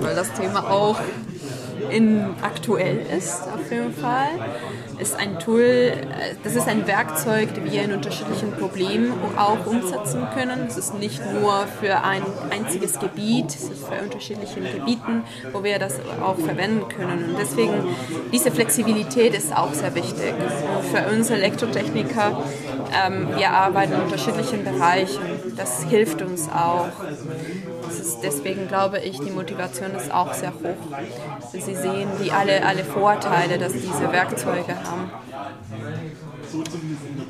Weil das Thema auch in, aktuell ist, auf jeden Fall. Ist ein Tool, das ist ein Werkzeug, das wir in unterschiedlichen Problemen auch umsetzen können. Es ist nicht nur für ein einziges Gebiet, es ist für unterschiedliche Gebieten, wo wir das auch verwenden können. Und deswegen, diese Flexibilität ist auch sehr wichtig. Für uns Elektrotechniker, ähm, wir arbeiten in unterschiedlichen Bereichen. Das hilft uns auch. Ist, deswegen glaube ich, die Motivation ist auch sehr hoch. Sie sehen die alle, alle Vorteile, dass diese Werkzeuge haben.